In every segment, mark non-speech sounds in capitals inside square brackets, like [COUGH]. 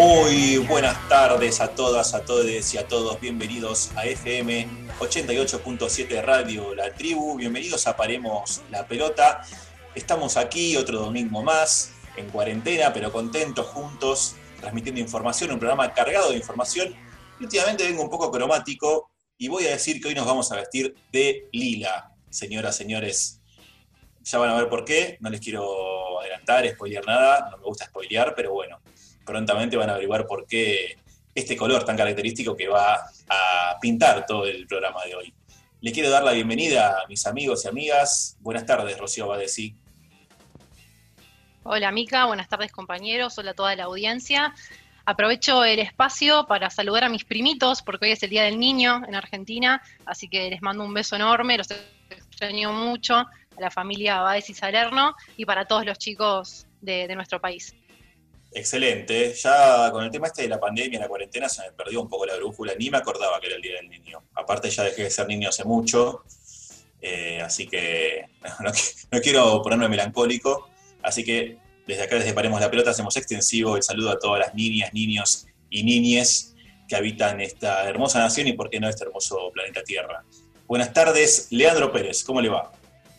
Muy buenas tardes a todas, a todos y a todos. Bienvenidos a FM 88.7 Radio La Tribu. Bienvenidos a Paremos la Pelota. Estamos aquí otro domingo más, en cuarentena, pero contentos juntos, transmitiendo información, un programa cargado de información. Últimamente vengo un poco cromático y voy a decir que hoy nos vamos a vestir de lila, señoras, señores. Ya van a ver por qué, no les quiero adelantar, spoilear nada, no me gusta spoilear, pero bueno, prontamente van a averiguar por qué este color tan característico que va a pintar todo el programa de hoy. Le quiero dar la bienvenida a mis amigos y amigas. Buenas tardes, Rocío Badesi. Hola, Mica. Buenas tardes, compañeros. Hola a toda la audiencia. Aprovecho el espacio para saludar a mis primitos, porque hoy es el Día del Niño en Argentina, así que les mando un beso enorme, los extraño mucho, a la familia Baez Salerno y para todos los chicos de nuestro país. Excelente. Ya con el tema este de la pandemia, la cuarentena, se me perdió un poco la brújula. Ni me acordaba que era el Día del Niño. Aparte ya dejé de ser niño hace mucho, eh, así que [LAUGHS] no, quiero ponerme melancólico. Así que desde acá, desde Paremos la Pelota, hacemos extensivo el saludo a todas las niñas, niños y niñes que habitan esta hermosa nación y, por qué no, este hermoso planeta Tierra. Buenas tardes, Leandro Pérez, ¿cómo le va?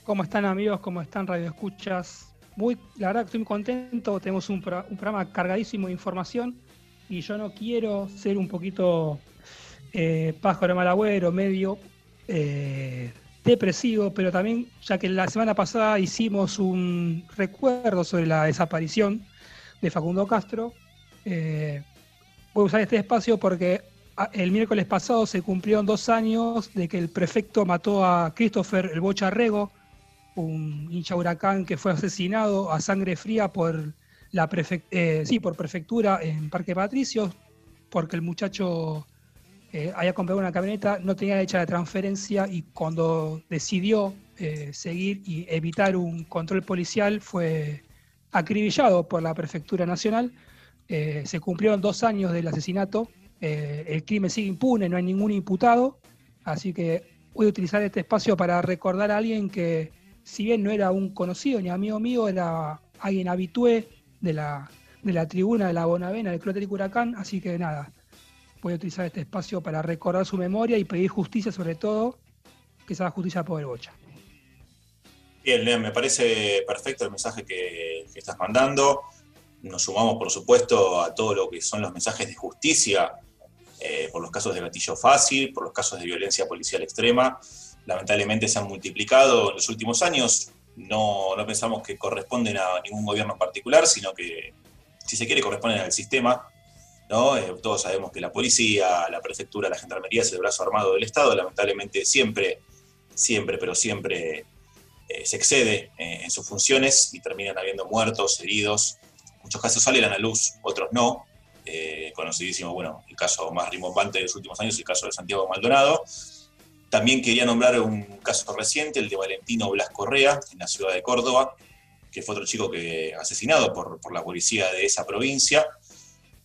¿Cómo están amigos? ¿Cómo están Radio Escuchas? Muy, la verdad que estoy muy contento, tenemos un, programa cargadísimo de información y yo no quiero ser un poquito eh, pájaro malagüero, medio eh, depresivo, pero también, ya que la semana pasada hicimos un recuerdo sobre la desaparición de Facundo Castro, eh, voy a usar este espacio porque ah, el miércoles pasado se cumplieron dos años de que el prefecto mató a Christopher el Bocharrego, un hincha huracán que fue asesinado a sangre fría por la eh, sí, por prefectura en Parque Patricios, porque el muchacho eh, había comprado una camioneta, no tenía hecha la transferencia y cuando decidió eh, seguir y evitar un control policial fue acribillado por la Prefectura Nacional. se cumplieron dos años del asesinato, el crimen sigue impune, no hay ningún imputado, así que voy a utilizar este espacio para recordar a alguien que si bien no era un conocido ni amigo mío, era alguien habitué de la, de la tribuna de la Bonavena del Club Atlético Huracán, así que nada, voy a utilizar este espacio para recordar su memoria y pedir justicia sobre todo, que sea justicia por el Bocha. Bien, Leon, me parece perfecto el mensaje que, estás mandando. Nos sumamos, por supuesto, a todo lo que son los mensajes de justicia eh, por los casos de gatillo fácil, por los casos de violencia policial extrema lamentablemente se han multiplicado en los últimos años. No, no pensamos que corresponden a ningún gobierno particular, sino que, si se quiere, corresponden al sistema. ¿no? Eh, todos sabemos que la policía, la prefectura, la gendarmería es el brazo armado del Estado. Lamentablemente siempre, siempre, pero siempre eh, se excede eh, en sus funciones y terminan habiendo muertos, heridos. Muchos casos salen a la luz, otros no. conocidísimo, bueno, el caso más rimbombante de los últimos años, el caso de Santiago Maldonado también quería nombrar un caso reciente, el de Valentino Blas Correa, en la ciudad de Córdoba, que fue otro chico que asesinado por, la policía de esa provincia.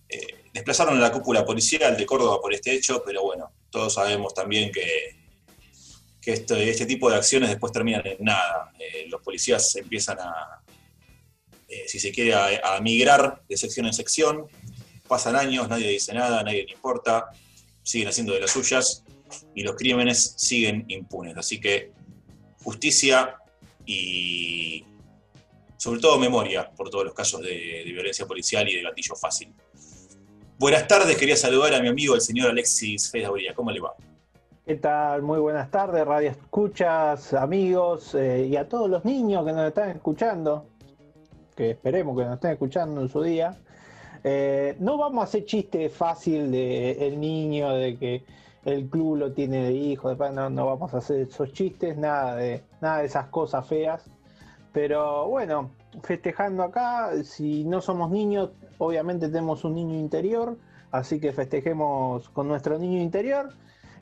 Eh, desplazaron a la cúpula policial de Córdoba por este hecho, pero bueno, todos sabemos también que, que este, este tipo de acciones después terminan en nada. Eh, los policías empiezan a, eh, si se quiere, a, a, migrar de sección en sección, pasan años, nadie dice nada, nadie le importa, siguen haciendo de las suyas, y los crímenes siguen impunes. Así que justicia y sobre todo memoria por todos los casos de, violencia policial y de gatillo fácil. Buenas tardes, quería saludar a mi amigo el señor Alexis Fedauría. ¿Cómo le va? ¿Qué tal? Muy buenas tardes, radio escuchas, amigos eh, y a todos los niños que nos están escuchando, que esperemos que nos estén escuchando en su día. Eh, no vamos a hacer chiste fácil de el niño, de que el club lo tiene de hijo, no, no vamos a hacer esos chistes, nada de, nada de esas cosas feas. Pero bueno, festejando acá, si no somos niños, obviamente tenemos un niño interior, así que festejemos con nuestro niño interior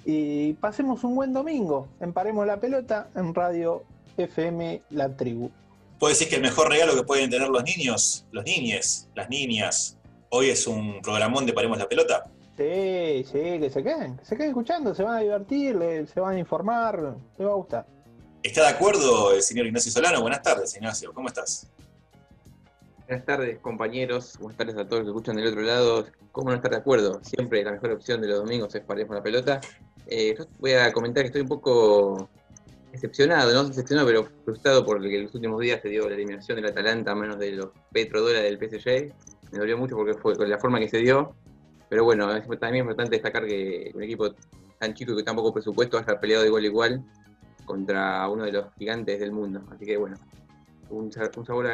y pasemos un buen domingo. Emparemos la pelota en Radio FM La Tribu. ¿Puede decir que el mejor regalo que pueden tener los niños, los niñes, las niñas, hoy es un programón de Paremos la pelota? Sí, sí, que se queden, que se queden escuchando, se van a divertir, se van a informar, les va a gustar. ¿Está de acuerdo el señor Ignacio Solano? Buenas tardes, Ignacio, ¿cómo estás? Buenas tardes, compañeros. Buenas tardes a todos los que escuchan del otro lado. ¿Cómo no estar de acuerdo? Siempre la mejor opción de los domingos es Paremos la pelota. Eh, yo voy a comentar que estoy un poco decepcionado, no decepcionado, pero frustrado porque en los últimos días se dio la eliminación del Atalanta a menos de los petrodólares del PSG. Me dolió mucho porque fue con la forma que se dio. Pero bueno, es también importante destacar que un equipo tan chico y con tan poco presupuesto haya peleado de igual a igual contra uno de los gigantes del mundo. Así que bueno, un, sabor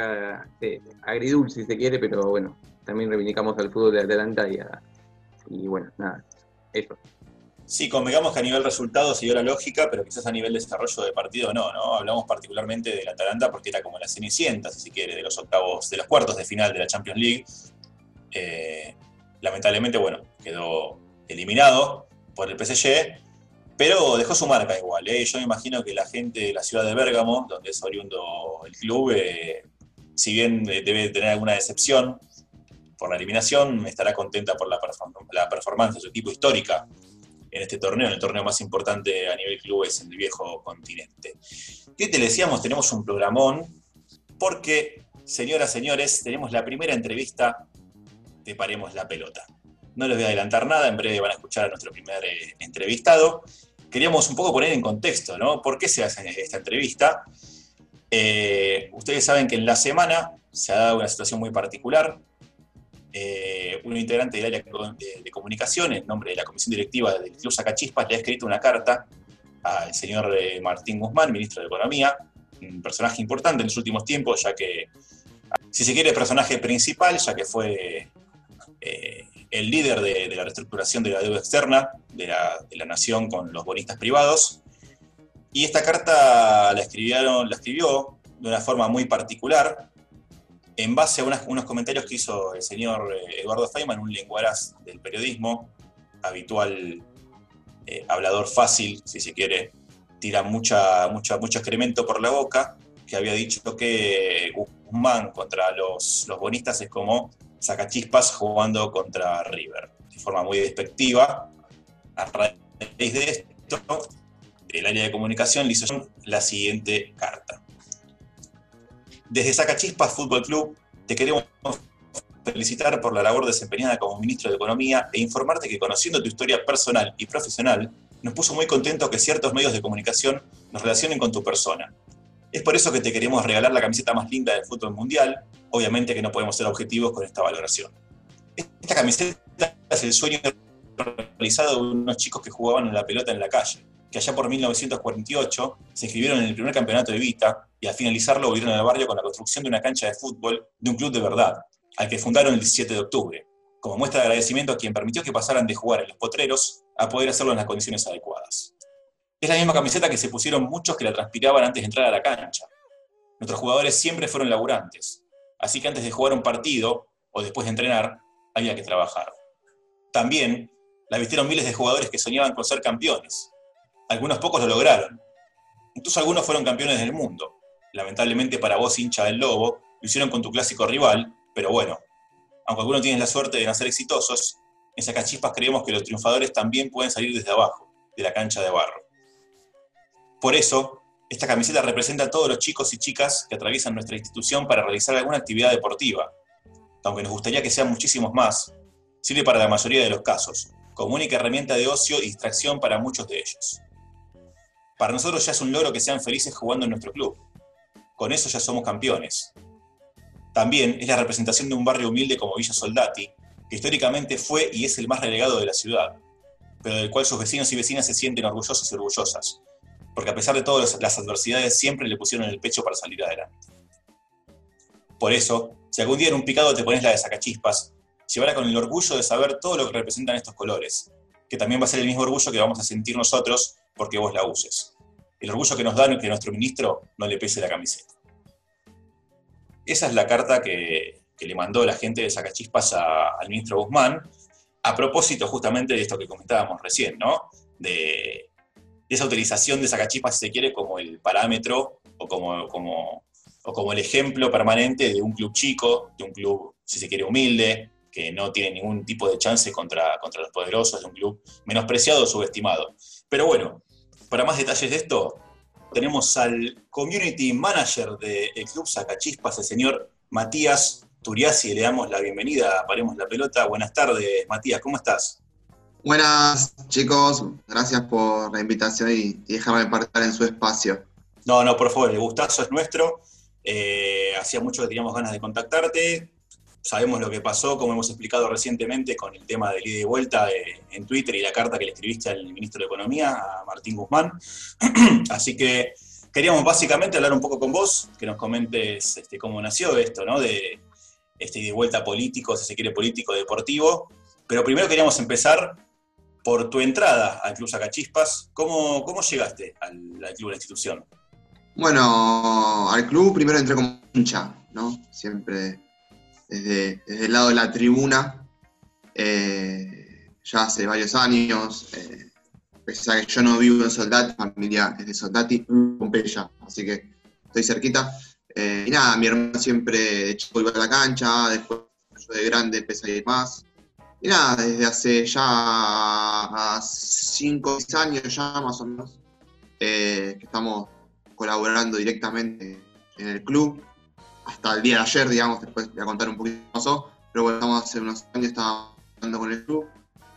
agridulce si se quiere, pero bueno, también reivindicamos al fútbol de Atalanta y, y bueno, nada, eso. Sí, convengamos que a nivel resultado siguió la lógica, pero quizás a nivel desarrollo de partido no, ¿no? Hablamos particularmente del Atalanta porque era como la cenicienta, si se quiere, de los octavos, de los cuartos de final de la Champions League. Eh, lamentablemente, bueno, quedó eliminado por el PSG, pero dejó su marca igual. ¿eh? Yo me imagino que la gente de la ciudad de Bérgamo, donde es oriundo el club, eh, si bien debe tener alguna decepción por la eliminación, estará contenta por la, la performance de su equipo histórica en este torneo, en el torneo más importante a nivel clubes en el viejo continente. ¿Qué te decíamos? Tenemos un programón porque, señoras, señores, tenemos la primera entrevista de Paremos la Pelota. No les voy a adelantar nada, en breve van a escuchar a nuestro primer eh, entrevistado queríamos un poco poner en contexto, ¿no? ¿Por qué se hace esta entrevista? Eh, ustedes saben que en la semana se ha dado una situación muy particular. Eh, un integrante del área de, comunicación, en nombre de la comisión directiva del Club Sacachispas, le ha escrito una carta al señor Martín Guzmán, ministro de Economía, un personaje importante en los últimos tiempos, ya que, si se quiere, personaje principal, ya que fue el líder de, la reestructuración de la deuda externa de la, nación con los bonistas privados. Y esta carta la, escribieron, la escribió de una forma muy particular, en base a unos comentarios que hizo el señor eh, Eduardo Feynman, un lenguaraz del periodismo, habitual eh, hablador fácil, si se quiere, tira mucha, mucha, mucho excremento por la boca, que había dicho que Guzmán contra los, los bonistas es como saca chispas jugando contra River, de forma muy despectiva. A raíz de esto, el área de comunicación le hizo la siguiente carta. Desde Sacachispas Fútbol Club te queremos felicitar por la labor desempeñada como ministro de Economía e informarte que conociendo tu historia personal y profesional, nos puso muy contento que ciertos medios de comunicación nos relacionen con tu persona. Es por eso que te queremos regalar la camiseta más linda del fútbol mundial, obviamente que no podemos ser objetivos con esta valoración. Esta camiseta es el sueño realizado de unos chicos que jugaban en la pelota en la calle, que allá por 1948 se inscribieron en el primer campeonato de Vita y al finalizarlo volvieron al barrio con la construcción de una cancha de fútbol de un club de verdad, al que fundaron el 17 de octubre, como muestra de agradecimiento a quien permitió que pasaran de jugar en los potreros a poder hacerlo en las condiciones adecuadas. Es la misma camiseta que se pusieron muchos que la transpiraban antes de entrar a la cancha. Nuestros jugadores siempre fueron laburantes, Así que antes de jugar un partido o después de entrenar, había que trabajar. También la vistieron miles de jugadores que soñaban con ser campeones. Algunos pocos lo lograron. Incluso algunos fueron campeones del mundo. Lamentablemente para vos, hincha del Lobo, lo hicieron con tu clásico rival, pero bueno, aunque algunos tienen la suerte de nacer exitosos, en Sacachispas creemos que los triunfadores también pueden salir desde abajo, de la cancha de barro. Por eso, esta camiseta representa a todos los chicos y chicas que atraviesan nuestra institución para realizar alguna actividad deportiva. Aunque nos gustaría que sean muchísimos más, sirve para la mayoría de los casos, como única herramienta de ocio y distracción para muchos de ellos. Para nosotros ya es un logro que sean felices jugando en nuestro club. Con eso ya somos campeones. También es la representación de un barrio humilde como Villa Soldati, que históricamente fue y es el más relegado de la ciudad, pero del cual sus vecinos y vecinas se sienten orgullosos y orgullosas, porque a pesar de todas las adversidades siempre le pusieron el pecho para salir adelante. Por eso, si algún día en un picado te pones la de sacachispas, llevará con el orgullo de saber todo lo que representan estos colores, que también va a ser el mismo orgullo que vamos a sentir nosotros porque vos la uses. El orgullo que nos dan que nuestro ministro no le pese la camiseta. Esa es la carta que, le mandó la gente de Sacachispas al ministro Guzmán, a propósito justamente de esto que comentábamos recién, ¿no? De, esa utilización de Sacachispas, si se quiere, como el parámetro o como, como, o como el ejemplo permanente de un club chico, de un club, si se quiere, humilde, que no tiene ningún tipo de chance contra, contra los poderosos, de un club menospreciado o subestimado. Pero bueno, para más detalles de esto, tenemos al community manager del club Sacachispas, el señor Matías Turiasi, le damos la bienvenida Paremos la Pelota. Buenas tardes, Matías, ¿cómo estás? Buenas, chicos. Gracias por la invitación y, dejarme participar en su espacio. No, no, por favor, el gustazo es nuestro. Eh, hacía mucho que teníamos ganas de contactarte. Sabemos lo que pasó, como hemos explicado recientemente, con el tema del ida y vuelta en Twitter y la carta que le escribiste al ministro de Economía, a Martín Guzmán. [CLEARS THROAT] Así que queríamos básicamente hablar un poco con vos, que nos comentes este, cómo nació esto, ¿no? De este ida y vuelta político, si se quiere político, deportivo. Pero primero queríamos empezar por tu entrada al Club Sacachispas. ¿Cómo, cómo llegaste al, club, a la institución? Bueno, al club primero entré como hincha, ¿no? Siempre desde, el lado de la tribuna, eh, ya hace varios años, eh, pese a que yo no vivo en Soldati, familia es de Soldati, Pompeya, así que estoy cerquita. Eh, y nada, mi hermano siempre de chico iba a la cancha, después yo de grande empecé a ir más. Y nada, desde hace ya 5 o 6 años ya más o menos, que estamos colaborando directamente en el club hasta el día de ayer, digamos, después voy a contar un poquito pasó, pero bueno, estamos hace unos años, estábamos hablando con el club,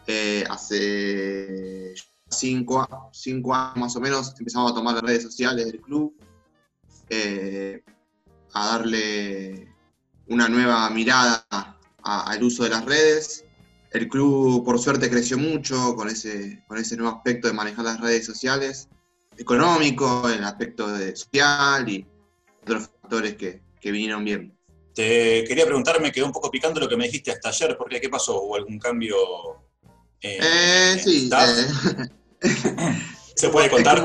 eh, hace cinco, cinco, años más o menos empezamos a tomar las redes sociales del club, eh, a darle una nueva mirada al uso de las redes. El club, por suerte, creció mucho con ese, con ese nuevo aspecto de manejar las redes sociales, económico, el aspecto de social y otros factores que, que vinieron bien. Te quería preguntar, me quedó un poco picando lo que me dijiste hasta ayer, porque ¿qué pasó? ¿Hubo algún cambio? eh, sí. Eh. [LAUGHS] ¿Se puede contar?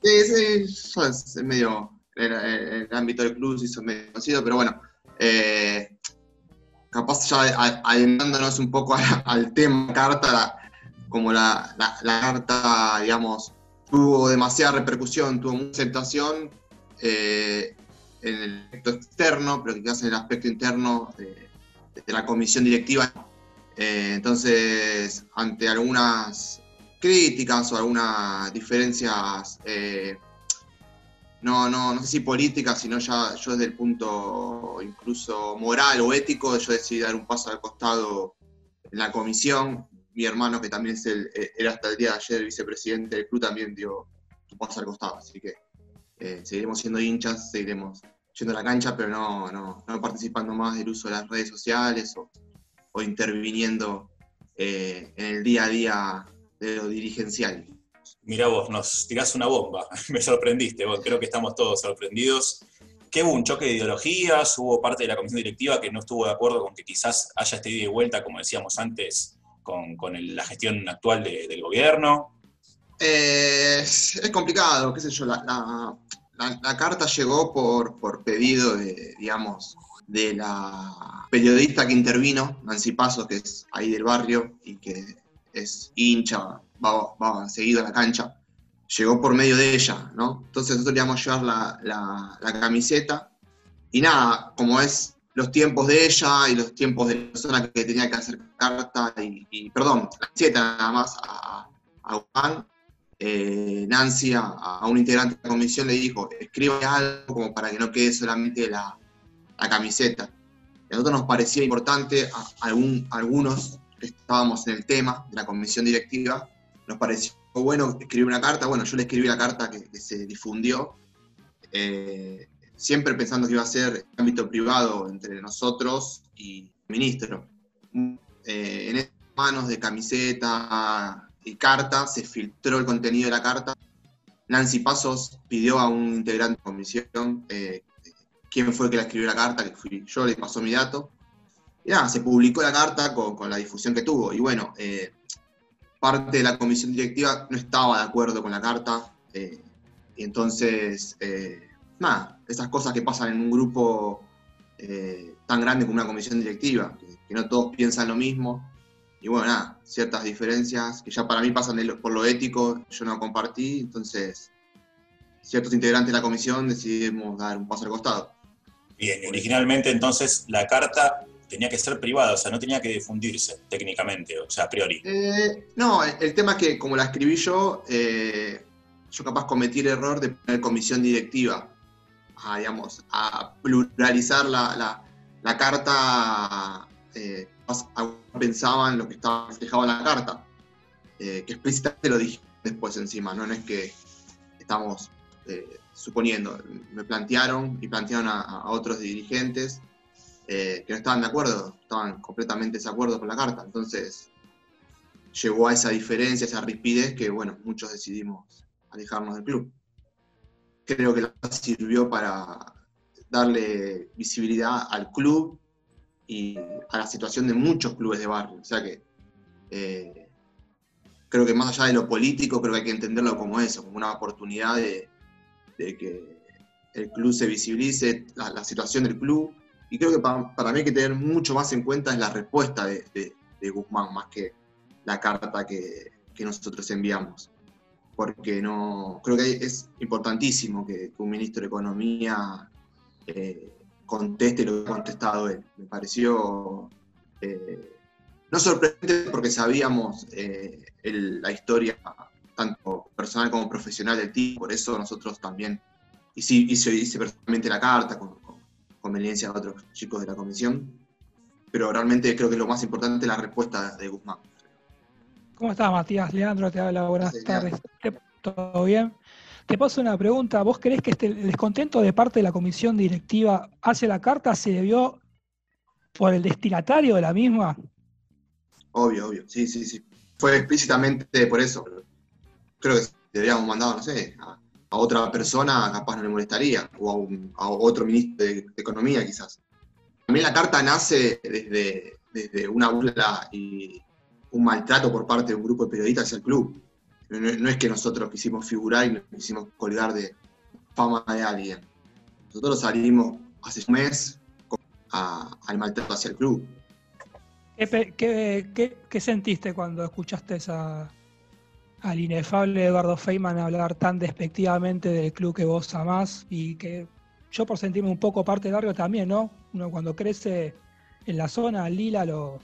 sí, sí, es medio, el, el, ámbito del club se hizo medio conocido, pero bueno, eh, capaz ya adentrándonos un poco [LAUGHS] al, tema carta, como la, la, carta, digamos, tuvo demasiada repercusión, tuvo mucha aceptación, eh, en el aspecto externo, pero quizás en el aspecto interno de, la comisión directiva. Eh, entonces, ante algunas críticas o algunas diferencias, eh, no, no, no sé si políticas, sino ya yo desde el punto incluso moral o ético, yo decidí dar un paso al costado en la comisión. Mi hermano, que también es el, era hasta el día de ayer el vicepresidente del club, también dio un paso al costado. Así que eh, seguiremos siendo hinchas, seguiremos yendo a la cancha, pero no, no, no participando más del uso de las redes sociales o, o interviniendo eh, en el día a día de lo dirigencial. Mira vos, nos tirás una bomba, [LAUGHS] me sorprendiste, vos, creo que estamos todos sorprendidos. ¿Qué hubo un choque de ideologías? ¿Hubo parte de la comisión directiva que no estuvo de acuerdo con que quizás haya este ida y vuelta, como decíamos antes, con, la gestión actual del gobierno? Eh, es complicado, qué sé yo, la, carta llegó por, por pedido de, digamos, de la periodista que intervino, Nancy Paso, que es ahí del barrio y que es hincha, va, va seguido a la cancha, llegó por medio de ella, ¿no? Entonces nosotros le íbamos llevar la, la, camiseta y nada, como es los tiempos de ella y los tiempos de la persona que tenía que hacer carta y, perdón, la camiseta nada más a, a Juan, eh, Nancy a, un integrante de la comisión le dijo, escribe algo como para que no quede solamente la, camiseta. a nosotros nos parecía importante, a, algún, algunos estábamos en el tema de la comisión directiva, nos pareció bueno escribir una carta. Bueno, yo le escribí la carta que, se difundió, eh, siempre pensando que iba a ser ámbito privado entre nosotros y el ministro. Eh, en manos de camiseta, y carta, se filtró el contenido de la carta. Nancy Pasos pidió a un integrante de comisión eh, quién fue el que la escribió la carta, que fui yo, le pasó mi dato. Y se publicó la carta con, la difusión que tuvo. Y bueno, eh, parte de la comisión directiva no estaba de acuerdo con la carta. Eh, y entonces, nada, esas cosas que pasan en un grupo tan grande como una comisión directiva, que no todos piensan lo mismo y bueno, nada, ciertas diferencias que ya para mí pasan por lo ético, yo no compartí, entonces ciertos integrantes de la comisión decidimos dar un paso al costado. Bien, originalmente entonces la carta tenía que ser privada, o sea, no tenía que difundirse técnicamente, o sea, a priori. Eh, no, el tema es que como la escribí yo, eh, yo capaz cometí el error de poner comisión directiva, a, digamos, a pluralizar la, la carta, eh, pensaban lo que estaba reflejado en la carta, eh, que explícitamente lo dije después encima, no, es que estamos eh, suponiendo, me plantearon y plantearon a, otros dirigentes que no estaban de acuerdo, estaban completamente de acuerdo con la carta, entonces llegó a esa diferencia, esa rispidez que, bueno, muchos decidimos alejarnos del club. Creo que la sirvió para darle visibilidad al club y a la situación de muchos clubes de barrio. O sea que eh, creo que más allá de lo político, creo que hay que entenderlo como eso, como una oportunidad de, que el club se visibilice, la, situación del club. Y creo que para, mí hay que tener mucho más en cuenta es la respuesta de, Guzmán, más que la carta que, nosotros enviamos. Porque no, creo que es importantísimo que un ministro de Economía eh, conteste lo que ha contestado él. Me pareció eh, no sorprendente porque sabíamos eh, la historia tanto personal como profesional del tipo, por eso nosotros también hice, hice, hice personalmente la carta conveniencia de otros chicos de la comisión, pero realmente creo que lo más importante es la respuesta de Guzmán. ¿Cómo estás, Matías? Leandro te habla, buenas tardes. ¿Todo bien? Te paso una pregunta. ¿Vos crees que este, el descontento de parte de la comisión directiva hacia la carta se debió por el destinatario de la misma? Obvio, obvio. Sí, sí, sí. Fue explícitamente por eso. Creo que deberíamos mandado, no sé, a, otra persona capaz no le molestaría, o a, otro ministro de, Economía quizás. También la carta nace desde, desde una burla y un maltrato por parte de un grupo de periodistas hacia el club no, es que nosotros quisimos figurar y nos quisimos colgar de fama de alguien. Nosotros salimos hace un mes al maltrato hacia el club. ¿Qué, sentiste cuando escuchaste esa, al inefable Eduardo Feynman hablar tan despectivamente del club que vos amás y que yo por sentirme un poco parte del barrio también, ¿no? Uno cuando crece en la zona, Lila lo,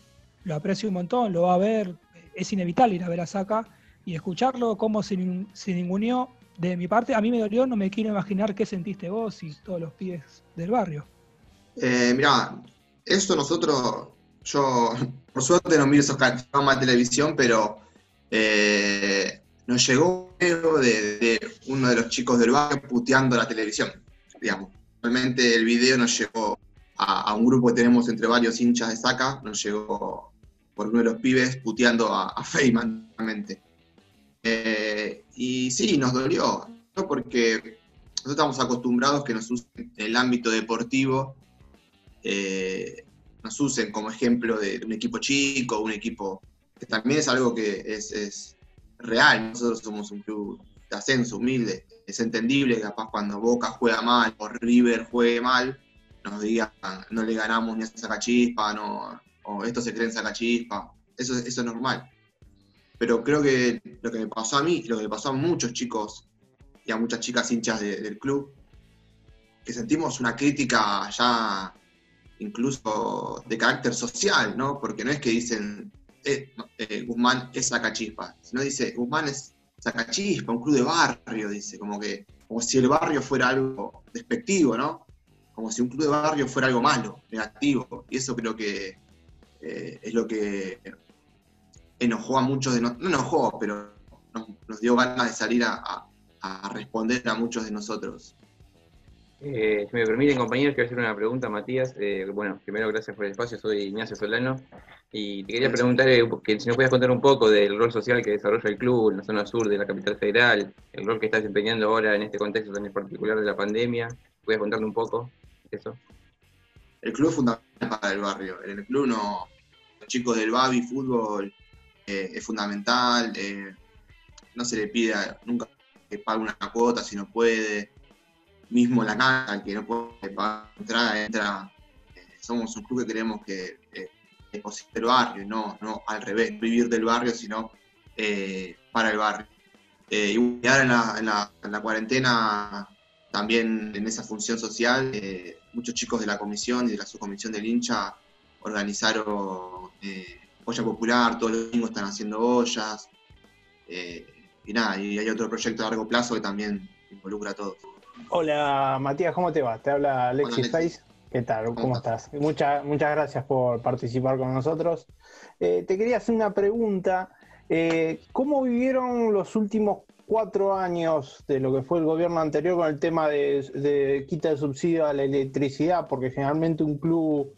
lo aprecia un montón, lo va a ver, es inevitable ir a ver a Saca y escucharlo, cómo se, se ninguneó, de mi parte, a mí me dolió, no me quiero imaginar qué sentiste vos y todos los pies del barrio. Eh, mirá, esto nosotros, yo [LAUGHS] por suerte no miro esos programas de televisión, pero eh, nos llegó un de, de, uno de los chicos del barrio puteando la televisión, digamos. Realmente el video nos llegó a, un grupo que tenemos entre varios hinchas de saca, nos llegó por uno de los pibes puteando a, a Feynman realmente. Eh, y sí, nos dolió, porque nosotros estamos acostumbrados que nos usen en el ámbito deportivo, eh, nos usen como ejemplo de, un equipo chico, un equipo que también es algo que es, real. Nosotros somos un club de ascenso humilde, es entendible que capaz cuando Boca juega mal o River juegue mal, nos digan no le ganamos ni a Sacachispa, no, o esto se cree en Sacachispa. Eso, eso es normal pero creo que lo que me pasó a mí, lo que le pasó a muchos chicos y a muchas chicas hinchas del club, que sentimos una crítica ya incluso de carácter social, ¿no? Porque no es que dicen eh, eh, Guzmán es sacachispa, sino dice Guzmán es sacachispa, un club de barrio, dice, como que como si el barrio fuera algo despectivo, ¿no? Como si un club de barrio fuera algo malo, negativo. Y eso creo que eh, es lo que enojó a muchos de nosotros, no enojó, pero nos, dio ganas de salir a, responder a muchos de nosotros. Eh, si me permiten, compañeros, quiero hacer una pregunta, Matías. Eh, bueno, primero, gracias por el espacio. Soy Ignacio Solano. Y te quería preguntar eh, que si nos puedes contar un poco del rol social que desarrolla el club en la zona sur de la capital federal, el rol que está desempeñando ahora en este contexto tan particular de la pandemia. ¿Puedes contarle un poco eso? El club es fundamental para el barrio. En el club no, los chicos del Babi Fútbol eh, es fundamental. Eh, no se le pide nunca que pague una cuota si no puede. Mismo la casa, que no puede pagar entrada, entra. Eh, somos un club que queremos que es posible el barrio, no, no al revés, vivir del barrio, sino para el barrio. y ahora en la, cuarentena, también en esa función social, muchos chicos de la comisión y de la subcomisión del hincha organizaron olla popular, todos los domingos están haciendo ollas. Eh, y nada, y hay otro proyecto a largo plazo que también involucra a todos. Hola Matías, ¿cómo te va? Te habla Alexis Fais. ¿Qué tal? ¿Cómo estás? Muchas, muchas gracias por participar con nosotros. Eh, te quería hacer una pregunta. Eh, ¿Cómo vivieron los últimos cuatro años de lo que fue el gobierno anterior con el tema de, quita de subsidio a la electricidad? Porque generalmente un club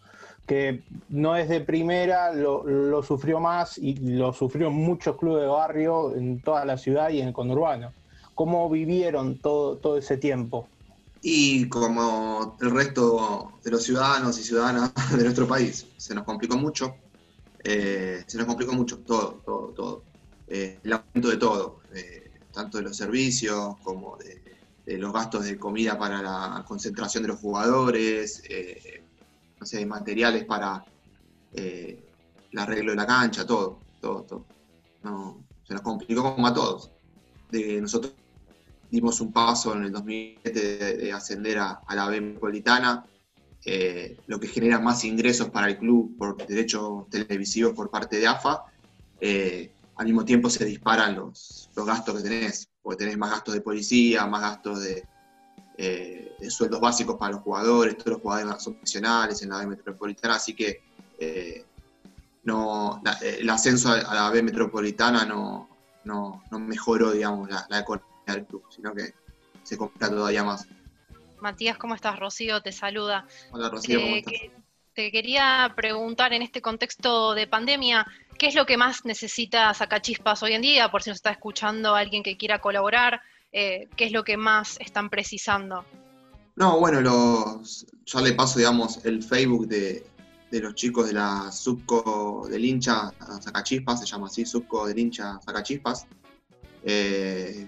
que no es de primera lo, sufrió más y lo sufrió muchos clubes de barrio en toda la ciudad y en el conurbano. ¿Cómo vivieron todo, todo ese tiempo? Y como el resto de los ciudadanos y ciudadanas [LAUGHS] de nuestro país, se nos complicó mucho. Eh, se nos complicó mucho todo, todo, todo. Eh, el aumento de todo, eh, tanto de los servicios como de, los gastos de comida para la concentración de los jugadores, no sé, materiales para el arreglo de la cancha, todo, todo, todo. Se nos complicó como a todos. De nosotros dimos un paso en el 2007 de, ascender a, la B metropolitana, eh, lo que genera más ingresos para el club por derechos televisivos por parte de AFA. Eh, al mismo tiempo se disparan los, los gastos que tenés, porque tenés más gastos de policía, más gastos de, eh, sueldos básicos para los jugadores, todos los jugadores son profesionales en la B metropolitana, así que no, el ascenso a, la B metropolitana no, no, mejoró, digamos, la, la economía club, sino que se complica todavía más. Matías, ¿cómo estás? Rocío te saluda. Hola Rocío, ¿cómo estás? te quería preguntar en este contexto de pandemia, ¿qué es lo que más necesita Sacachispas hoy en día? Por si nos está escuchando alguien que quiera colaborar, eh, ¿qué es lo que más están precisando? No, bueno, los, ya le paso, digamos, el Facebook de, los chicos de la Subco del hincha Sacachispas, se llama así, Subco del hincha Sacachispas. Eh,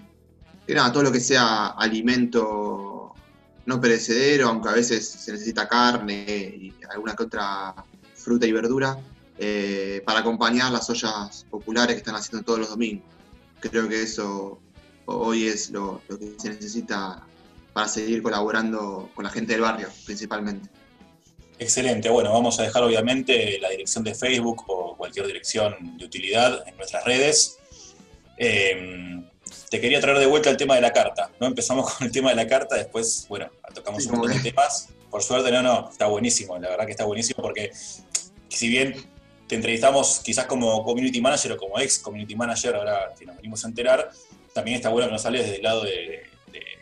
nada, todo lo que sea alimento no perecedero, aunque a veces se necesita carne y alguna que otra fruta y verdura, eh, para acompañar las ollas populares que están haciendo todos los domingos. Creo que eso hoy es lo, que se necesita para seguir colaborando con la gente del barrio, principalmente. Excelente, bueno, vamos a dejar obviamente la dirección de Facebook o cualquier dirección de utilidad en nuestras redes. Eh, te quería traer de vuelta el tema de la carta. ¿no? Empezamos [LAUGHS] con el tema de la carta, después, bueno, tocamos un montón de temas. Por suerte, no, no, está buenísimo, la verdad que está buenísimo porque si bien te entrevistamos quizás como community manager o como ex community manager, ahora que nos venimos a enterar, también está bueno que nos sales desde el lado de,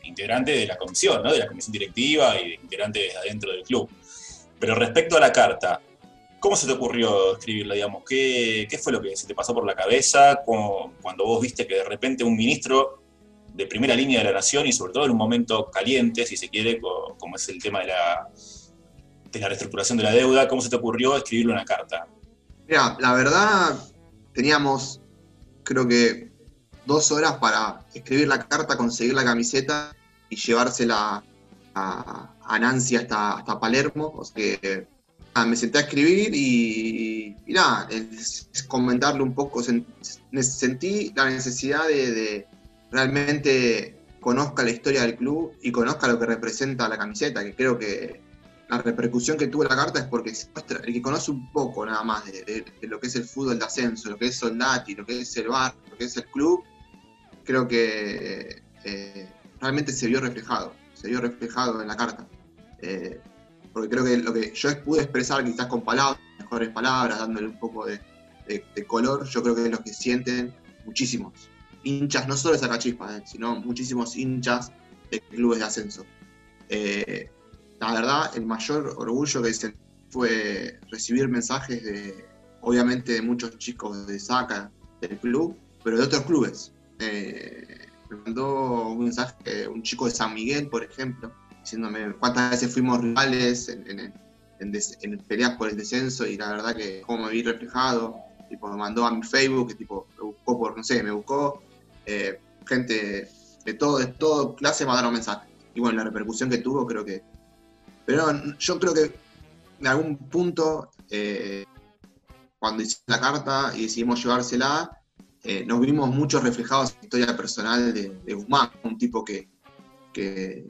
integrante de la comisión, ¿no? de la comisión directiva y de integrante desde adentro del club. Pero respecto a la carta, ¿Cómo se te ocurrió escribirla, digamos? ¿Qué, fue lo que se te pasó por la cabeza cuando vos viste que de repente un ministro de primera línea de la nación y sobre todo en un momento caliente, si se quiere, como es el tema de la, de la reestructuración de la deuda, ¿cómo se te ocurrió escribirle una carta? Mira, la verdad, teníamos, creo que, dos horas para escribir la carta, conseguir la camiseta y llevársela a, Nancy hasta, hasta Palermo. O sea que Ah, me senté a escribir y, nada, es, comentarle un poco, sentí la necesidad de, realmente conozca la historia del club y conozca lo que representa la camiseta, que creo que la repercusión que tuvo la carta es porque el que conoce un poco nada más de, lo que es el fútbol de ascenso, lo que es Soldati, lo que es el bar, lo que es el club, creo que eh, realmente se vio reflejado, se vio reflejado en la carta. Eh, porque creo que lo que yo pude expresar quizás con palabras, mejores palabras, dándole un poco de, color, yo creo que es lo que sienten muchísimos hinchas, no solo de Sacachispa, eh, sino muchísimos hinchas de clubes de ascenso. Eh, la verdad, el mayor orgullo que sentí fue recibir mensajes de, obviamente, de muchos chicos de Saca, del club, pero de otros clubes. Eh, me mandó un mensaje un chico de San Miguel, por ejemplo, diciéndome cuántas veces fuimos rivales en, en, peleas por el descenso y la verdad que cómo me vi reflejado, tipo, me mandó a mi Facebook, que tipo, me buscó por, no sé, me buscó, eh, gente de todo, de todo clase mandaron mensajes. Y bueno, la repercusión que tuvo creo que... Pero yo creo que en algún punto, eh, cuando hicimos la carta y decidimos llevársela, eh, nos vimos mucho reflejados en la historia personal de, de Guzmán, un tipo que, que,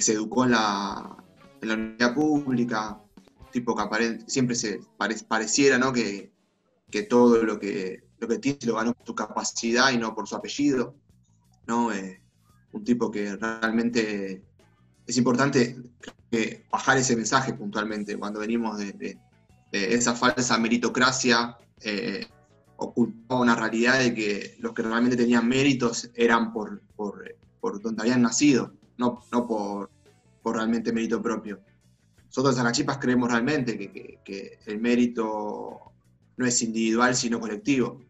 se educó en la, en la universidad pública, tipo que siempre se pareciera ¿no? que, todo lo que, lo que tiene lo ganó por su capacidad y no por su apellido. ¿no? Eh, un tipo que realmente es importante bajar ese mensaje puntualmente cuando venimos de, esa falsa meritocracia. Eh, ocultaba una realidad de que los que realmente tenían méritos eran por, por, donde habían nacido, no, no por, por realmente mérito propio. Nosotros en Zacachipas creemos realmente que, que, el mérito no es individual, sino colectivo.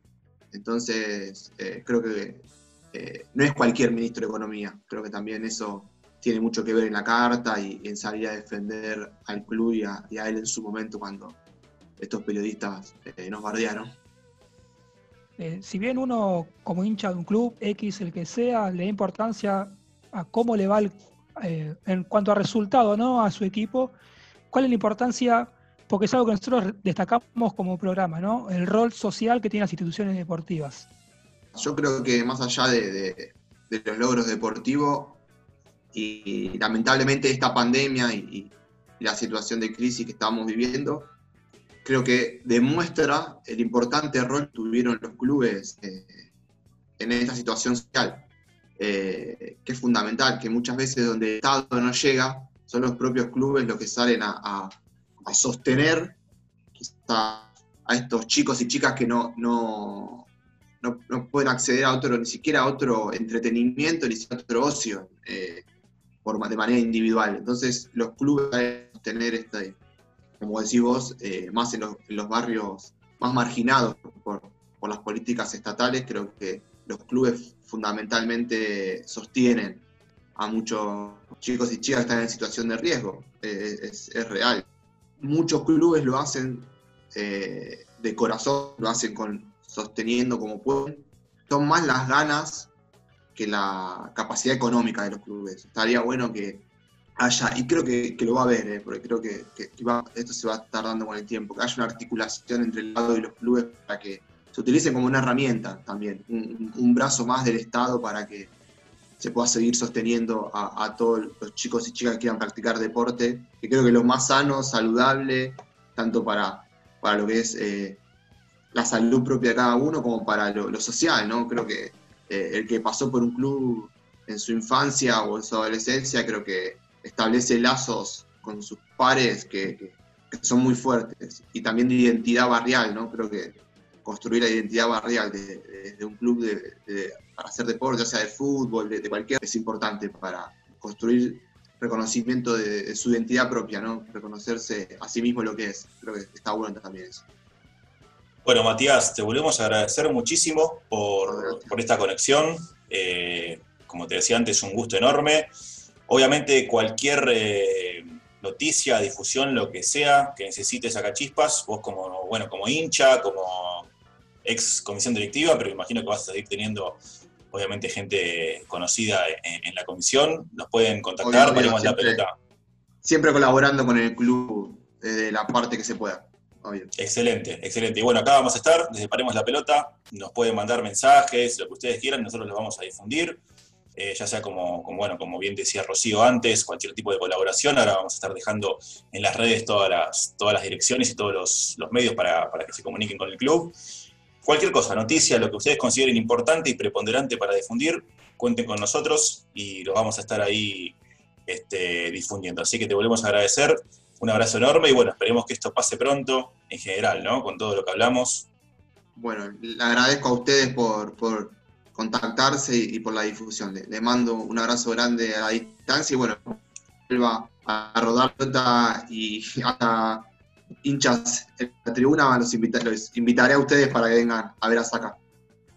Entonces, eh, creo que eh, no es cualquier ministro de Economía. Creo que también eso tiene mucho que ver en la carta y, en salir a defender al club y a, él en su momento cuando estos periodistas eh, nos bardearon. Si bien uno como hincha de un club X, el que sea, le da importancia a cómo le va eh, en cuanto a resultado ¿no? a su equipo, ¿cuál es la importancia? Porque es algo que nosotros destacamos como programa, ¿no? El rol social que tienen las instituciones deportivas. Yo creo que más allá de, los logros deportivos y, lamentablemente esta pandemia y la situación de crisis que estamos viviendo, creo que demuestra el importante rol que tuvieron los clubes eh, en esta situación social, eh, que es fundamental, que muchas veces donde el Estado no llega, son los propios clubes los que salen a, sostener a estos chicos y chicas que no, no, no, pueden acceder a otro, ni siquiera a otro entretenimiento, ni siquiera a otro ocio, eh, de manera individual. Entonces los clubes deben tener este como decís vos, eh, más en los, barrios más marginados por, las políticas estatales, creo que los clubes fundamentalmente sostienen a muchos chicos y chicas que están en situación de riesgo. Eh, es, real. Muchos clubes lo hacen eh, de corazón, lo hacen con, sosteniendo como pueden. Son más las ganas que la capacidad económica de los clubes. Estaría bueno que haya, y creo que, lo va a ver, eh, porque creo que, esto se va a estar dando con el tiempo, que haya una articulación entre el Estado y los clubes para que se utilicen como una herramienta también, un, brazo más del Estado para que se pueda seguir sosteniendo a, todos los chicos y chicas que quieran practicar deporte, que creo que lo más sano, saludable, tanto para, para lo que es eh, la salud propia de cada uno como para lo, social, ¿no? Creo que eh, el que pasó por un club en su infancia o en su adolescencia, creo que establece lazos con sus pares que, son muy fuertes. Y también de identidad barrial, ¿no? Creo que construir la identidad barrial de, un club de, para hacer deporte, ya sea de fútbol, de, cualquier, es importante para construir reconocimiento de, su identidad propia, ¿no? Reconocerse a sí mismo lo que es. Creo que está bueno también eso. Bueno, Matías, te volvemos a agradecer muchísimo por, esta conexión. Eh, como te decía antes, un gusto enorme. Obviamente cualquier eh, noticia, difusión, lo que sea que necesites acá chispas, vos como, bueno, como hincha, como ex comisión directiva, pero imagino que vas a seguir teniendo obviamente gente conocida en, la comisión, nos pueden contactar, ponemos la pelota. Siempre colaborando con el club desde la parte que se pueda. Excelente, excelente. Y bueno, acá vamos a estar, desde Paremos la Pelota, nos pueden mandar mensajes, lo que ustedes quieran, nosotros los vamos a difundir. Eh, ya sea como, bueno, como bien decía Rocío antes, cualquier tipo de colaboración. Ahora vamos a estar dejando en las redes todas las, todas las direcciones y todos los, medios para, que se comuniquen con el club. Cualquier cosa, noticia, lo que ustedes consideren importante y preponderante para difundir, cuenten con nosotros y los vamos a estar ahí este, difundiendo. Así que te volvemos a agradecer, un abrazo enorme y bueno, esperemos que esto pase pronto en general, ¿no? Con todo lo que hablamos. Bueno, le agradezco a ustedes por, por contactarse y, por la difusión. Le, mando un abrazo grande a la distancia y bueno, vuelva a rodar y [LAUGHS] hasta hinchas en la tribuna, los, invitaré a ustedes para que vengan a ver a Saca.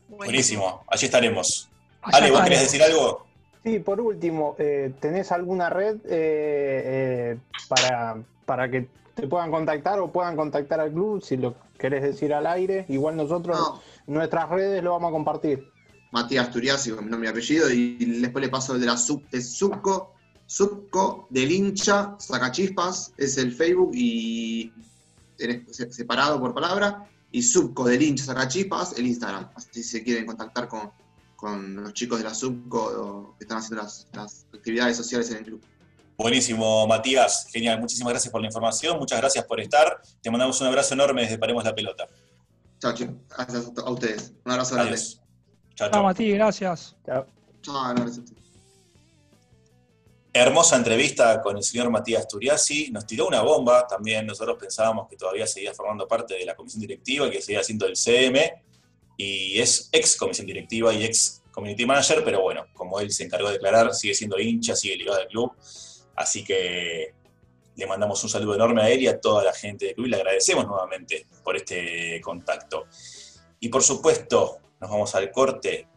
Buenísimo, allí estaremos. Ale, ¿vos querés decir algo? Sí, por último, eh, ¿tenés alguna red eh, eh, para, para que te puedan contactar o puedan contactar al club si lo querés decir al aire? Igual nosotros nuestras redes lo vamos a compartir. Matías Turiasi, con mi nombre y apellido, y después le paso el de la sub, de Subco, Subco del hincha, Sacachispas, es el Facebook y separado por palabra, y Subco del hincha Sacachispas, el Instagram. Así si se quieren contactar con, los chicos de la Subco que están haciendo las, actividades sociales en el club. Buenísimo, Matías. Genial. Muchísimas gracias por la información. Muchas gracias por estar. Te mandamos un abrazo enorme desde Paremos la Pelota. Chao, chicos. Gracias a ustedes. Un abrazo grande. Chao, chao. a ti, gracias. Chao. Chao, gracias Hermosa entrevista con el señor Matías Turiasi. Nos tiró una bomba también. Nosotros pensábamos que todavía seguía formando parte de la comisión directiva que seguía siendo el CM. Y es ex comisión directiva y ex community manager, pero bueno, como él se encargó de declarar, sigue siendo hincha, sigue ligado al club. Así que le mandamos un saludo enorme a él y a toda la gente del club y le agradecemos nuevamente por este contacto. Y por supuesto, nos vamos al corte,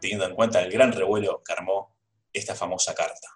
teniendo en cuenta el gran revuelo que armó esta famosa carta.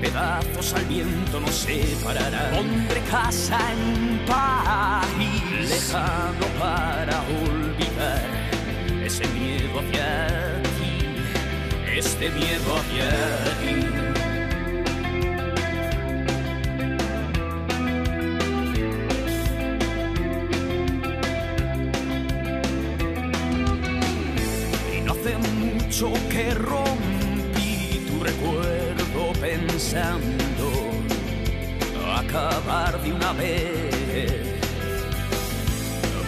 pedazos al viento nos separarán. Pondré casa en un país lejano para olvidar ese miedo hacia ti, este miedo hacia ti. Que rompí tu recuerdo pensando acabar de una vez.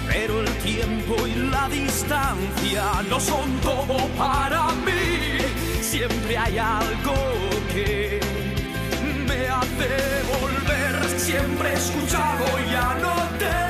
Pero el tiempo y la distancia no son todo para mí. Siempre hay algo que me hace volver. Siempre he escuchado, ya no te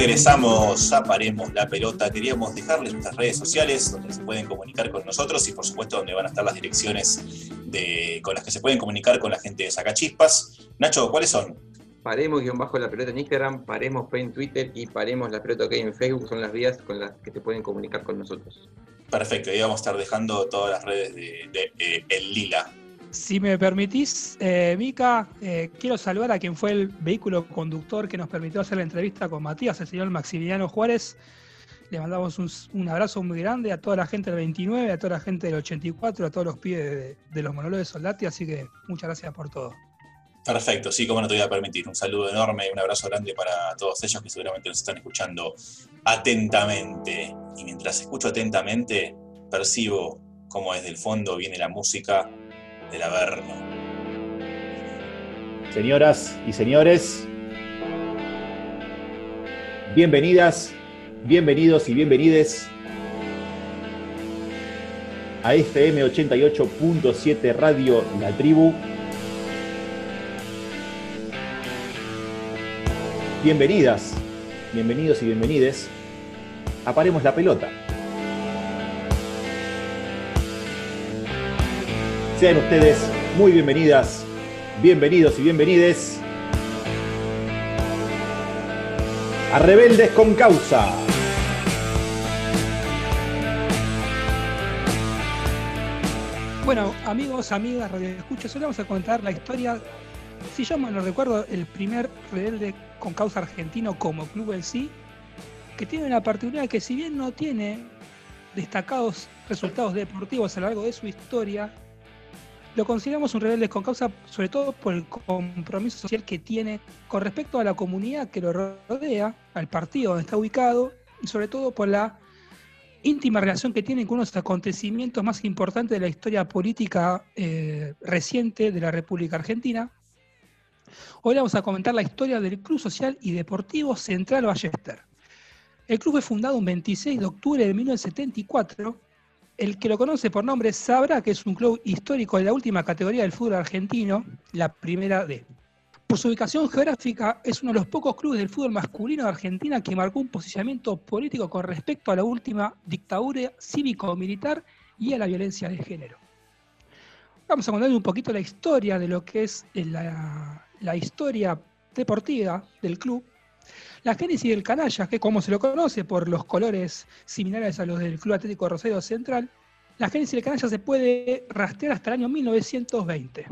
Regresamos a Paremos la Pelota. Queríamos dejarles nuestras redes sociales donde se pueden comunicar con nosotros y por supuesto donde van a estar las direcciones de, con las que se pueden comunicar con la gente de Sacachispas. Nacho, ¿cuáles son? Paremos guion bajo la pelota en Instagram, paremos en Twitter y paremos la pelota OK en Facebook son las vías con las que te pueden comunicar con nosotros. Perfecto, ahí vamos a estar dejando todas las redes de, de, eh, El Lila. Si me permitís, eh, Mica, eh, quiero saludar a quien fue el vehículo conductor que nos permitió hacer la entrevista con Matías, el señor Maximiliano Juárez. Le mandamos un, abrazo muy grande a toda la gente del 29, a toda la gente del 84, a todos los pibes de, de los monólogos de Soldati, así que muchas gracias por todo. Perfecto, sí, como no te voy a permitir. Un saludo enorme y un abrazo grande para todos ellos que seguramente nos están escuchando atentamente. Y mientras escucho atentamente, percibo cómo desde el fondo viene la música del Averno. Señoras y señores, bienvenidas, bienvenidos y bienvenides a FM 88.7 Radio La Tribu. Bienvenidas, bienvenidos y bienvenides a Paremos la Pelota. Sean ustedes muy bienvenidas, bienvenidos y bienvenides a Rebeldes con Causa. Bueno, amigos, amigas, radio escuchas, hoy vamos a contar la historia, si yo me lo recuerdo, el primer rebelde con causa argentino como club en sí, que tiene una particularidad que si bien no tiene destacados resultados deportivos a lo largo de su historia, lo consideramos un rebelde con causa sobre todo por el compromiso social que tiene con respecto a la comunidad que lo rodea, al partido donde está ubicado, y sobre todo por la íntima relación que tiene con uno de los acontecimientos más importantes de la historia política eh, reciente de la República Argentina. Hoy vamos a comentar la historia del Club Social y Deportivo Central Ballester. El club fue fundado un 26 de octubre de 1974. El que lo conoce por nombre sabrá que es un club histórico de la última categoría del fútbol argentino, la primera D. Por su ubicación geográfica, es uno de los pocos clubes del fútbol masculino de Argentina que marcó un posicionamiento político con respecto a la última dictadura cívico-militar y a la violencia de género. Vamos a contar un poquito la historia de lo que es la, la historia deportiva del club. La génesis del canalla, que como se lo conoce por los colores similares a los del Club Atlético Rosario Central, la génesis del canalla se puede rastrear hasta el año 1920.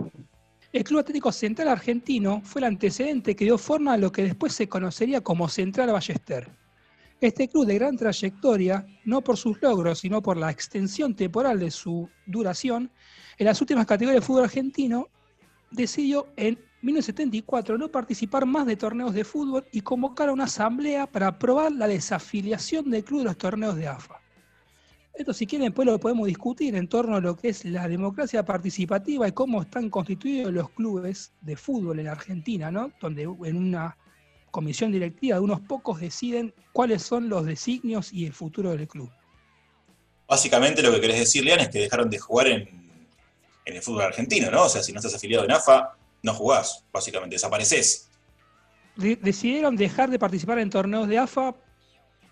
El Club Atlético Central Argentino fue el antecedente que dio forma a lo que después se conocería como Central Ballester. Este club de gran trayectoria, no por sus logros, sino por la extensión temporal de su duración, en las últimas categorías de fútbol argentino, decidió en 1974 no participar más de torneos de fútbol y convocar a una asamblea para aprobar la desafiliación del club de los torneos de AFA. Esto si quieren después lo podemos discutir en torno a lo que es la democracia participativa y cómo están constituidos los clubes de fútbol en Argentina, ¿no? Donde en una comisión directiva de unos pocos deciden cuáles son los designios y el futuro del club. Básicamente lo que querés decir, Lean, es que dejaron de jugar en, en el fútbol argentino, ¿no? O sea, si no estás afiliado en AFA, no jugás, básicamente, desapareces. De- decidieron dejar de participar en torneos de AFA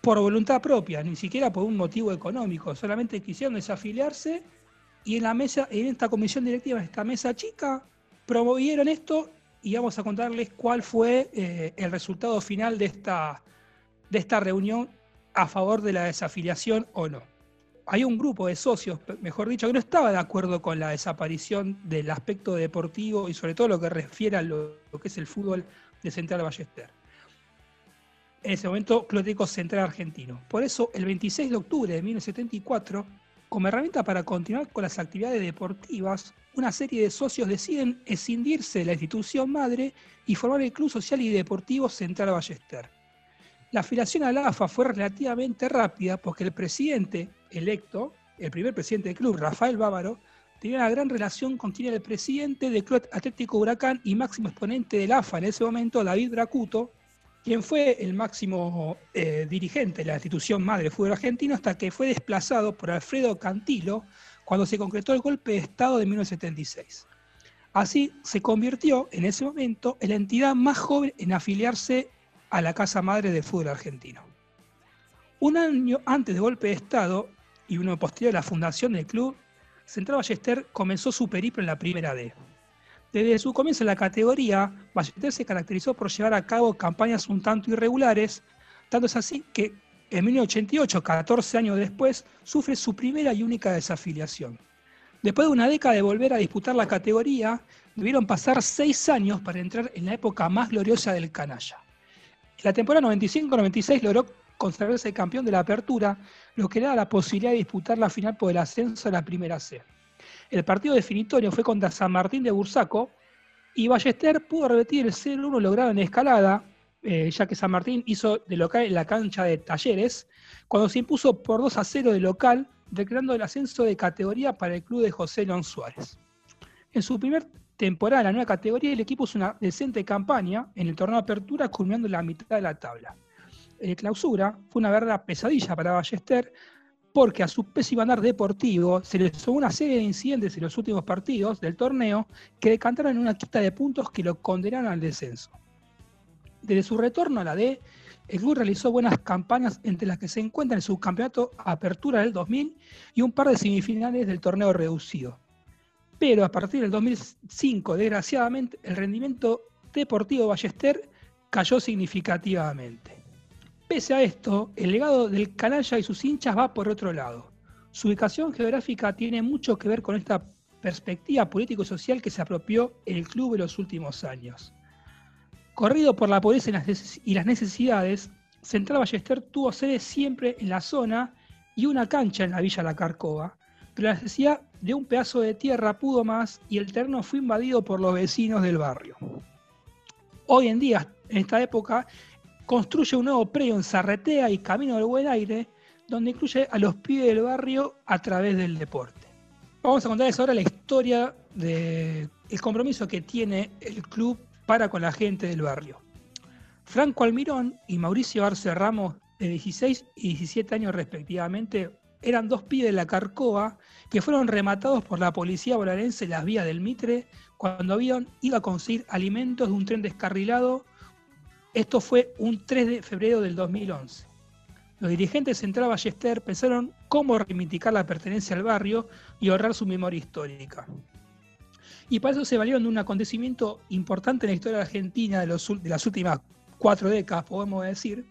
por voluntad propia, ni siquiera por un motivo económico, solamente quisieron desafiliarse y en la mesa, en esta comisión directiva, en esta mesa chica, promovieron esto y vamos a contarles cuál fue eh, el resultado final de esta, de esta reunión a favor de la desafiliación o no. Hay un grupo de socios, mejor dicho, que no estaba de acuerdo con la desaparición del aspecto deportivo y sobre todo lo que refiere a lo, que es el fútbol de Central Ballester. En ese momento, Atlético Central Argentino. Por eso, el 26 de octubre de 1974, como herramienta para continuar con las actividades deportivas, una serie de socios deciden escindirse de la institución madre y formar el Club Social y Deportivo Central Ballester. La afiliación a la AFA fue relativamente rápida porque el presidente electo, el primer presidente del club, Rafael Bávaro, tenía una gran relación con quien era el presidente del Club Atlético Huracán y máximo exponente del AFA en ese momento, David Bracuto, quien fue el máximo eh, dirigente de la institución madre del fútbol argentino hasta que fue desplazado por Alfredo Cantilo cuando se concretó el golpe de Estado de 1976. Así se convirtió en ese momento en la entidad más joven en afiliarse a la Casa Madre del fútbol argentino. Un año antes del golpe de Estado y uno posterior a la fundación del club, Central Ballester comenzó su periplo en la Primera D. Desde su comienzo en la categoría, Ballester se caracterizó por llevar a cabo campañas un tanto irregulares, tanto es así que en 1988, 14 años después, sufre su primera y única desafiliación. Después de una década de volver a disputar la categoría, debieron pasar seis años para entrar en la época más gloriosa del canalla. En la temporada 95-96 logró consagrarse campeón de la apertura, lo que le da la posibilidad de disputar la final por el ascenso a la primera C. El partido definitorio fue contra San Martín de Bursaco y Ballester pudo repetir el 0-1 logrado en escalada, eh, ya que San Martín hizo de local en la cancha de Talleres, cuando se impuso por 2 a 0 de local, declarando el ascenso de categoría para el club de José León Suárez. En su primer temporada en la nueva categoría, el equipo hizo una decente campaña en el torneo de apertura, culminando la mitad de la tabla. En clausura fue una verdadera pesadilla para Ballester, porque a su pésimo andar deportivo se le sumó una serie de incidentes en los últimos partidos del torneo que decantaron en una quita de puntos que lo condenaron al descenso. Desde su retorno a la D, el club realizó buenas campañas entre las que se encuentran el subcampeonato Apertura del 2000 y un par de semifinales del torneo reducido. Pero a partir del 2005, desgraciadamente, el rendimiento deportivo de Ballester cayó significativamente. Pese a esto, el legado del canalla y sus hinchas va por otro lado. Su ubicación geográfica tiene mucho que ver con esta perspectiva político-social que se apropió el club en los últimos años. Corrido por la pobreza y las necesidades, Central Ballester tuvo sede siempre en la zona y una cancha en la Villa La Carcova, pero la necesidad de un pedazo de tierra pudo más y el terreno fue invadido por los vecinos del barrio. Hoy en día, en esta época, construye un nuevo predio en Zarretea y Camino del Buen Aire, donde incluye a los pibes del barrio a través del deporte. Vamos a contarles ahora la historia del compromiso que tiene el club para con la gente del barrio. Franco Almirón y Mauricio Arce Ramos, de 16 y 17 años respectivamente, eran dos pibes de la Carcova que fueron rematados por la policía bonaerense en las vías del Mitre cuando habían ido a conseguir alimentos de un tren descarrilado. Esto fue un 3 de febrero del 2011. Los dirigentes de Central Ballester pensaron cómo reivindicar la pertenencia al barrio y ahorrar su memoria histórica. Y para eso se valieron de un acontecimiento importante en la historia argentina de, los, de las últimas cuatro décadas, podemos decir,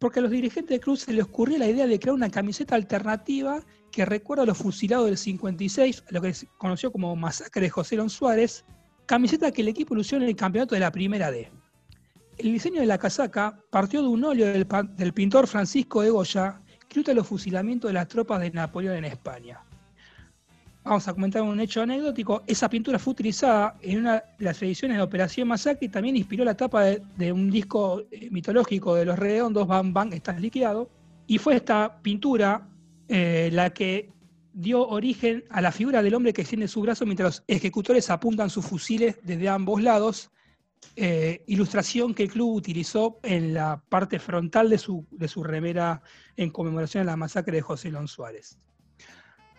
porque a los dirigentes del club se les ocurrió la idea de crear una camiseta alternativa que recuerda a los fusilados del 56, lo que se conoció como Masacre de José Lon Suárez, camiseta que el equipo lució en el campeonato de la Primera D. el diseño de la casaca partió de un óleo del, pintor Francisco de Goya que ilustra los fusilamientos de las tropas de Napoleón en España. Vamos a comentar un hecho anecdótico. Esa pintura fue utilizada en una de las ediciones de Operación Masacre y también inspiró la tapa de, un disco eh, mitológico de Los Redondos, Bam Bam, Estás Liquidado. Y fue esta pintura eh, la que dio origen a la figura del hombre que extiende su brazo mientras los ejecutores apuntan sus fusiles desde ambos lados, eh, ilustración que el club utilizó en la parte frontal de su, de su remera en conmemoración a la masacre de José Lon Suárez.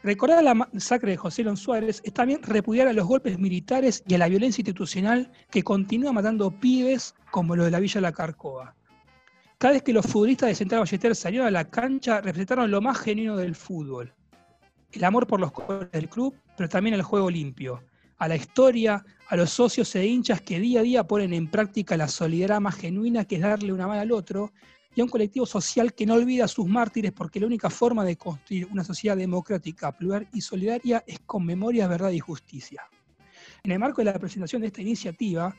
Recordar la masacre de José Lon Suárez es también repudiar a los golpes militares y a la violencia institucional que continúa matando pibes como lo de la Villa La Carcoa. Cada vez que los futbolistas de Central Ballester salieron a la cancha, representaron lo más genuino del fútbol. El amor por los colores del club, pero también el juego limpio. A la historia, a los socios e hinchas que día a día ponen en práctica la solidaridad más genuina que es darle una mano al otro, y a un colectivo social que no olvida a sus mártires porque la única forma de construir una sociedad democrática, plural y solidaria es con memoria, verdad y justicia. En el marco de la presentación de esta iniciativa,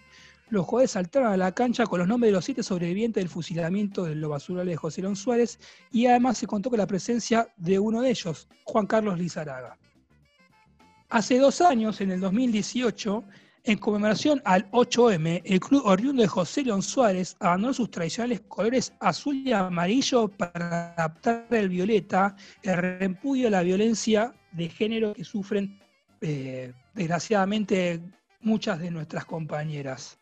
los jugadores saltaron a la cancha con los nombres de los siete sobrevivientes del fusilamiento de los basurales de José Lón Suárez y además se contó con la presencia de uno de ellos, Juan Carlos Lizaraga. Hace dos años, en el 2018, en conmemoración al 8M, el club oriundo de José León Suárez abandonó sus tradicionales colores azul y amarillo para adaptar el violeta, el repudio a la violencia de género que sufren eh, desgraciadamente muchas de nuestras compañeras.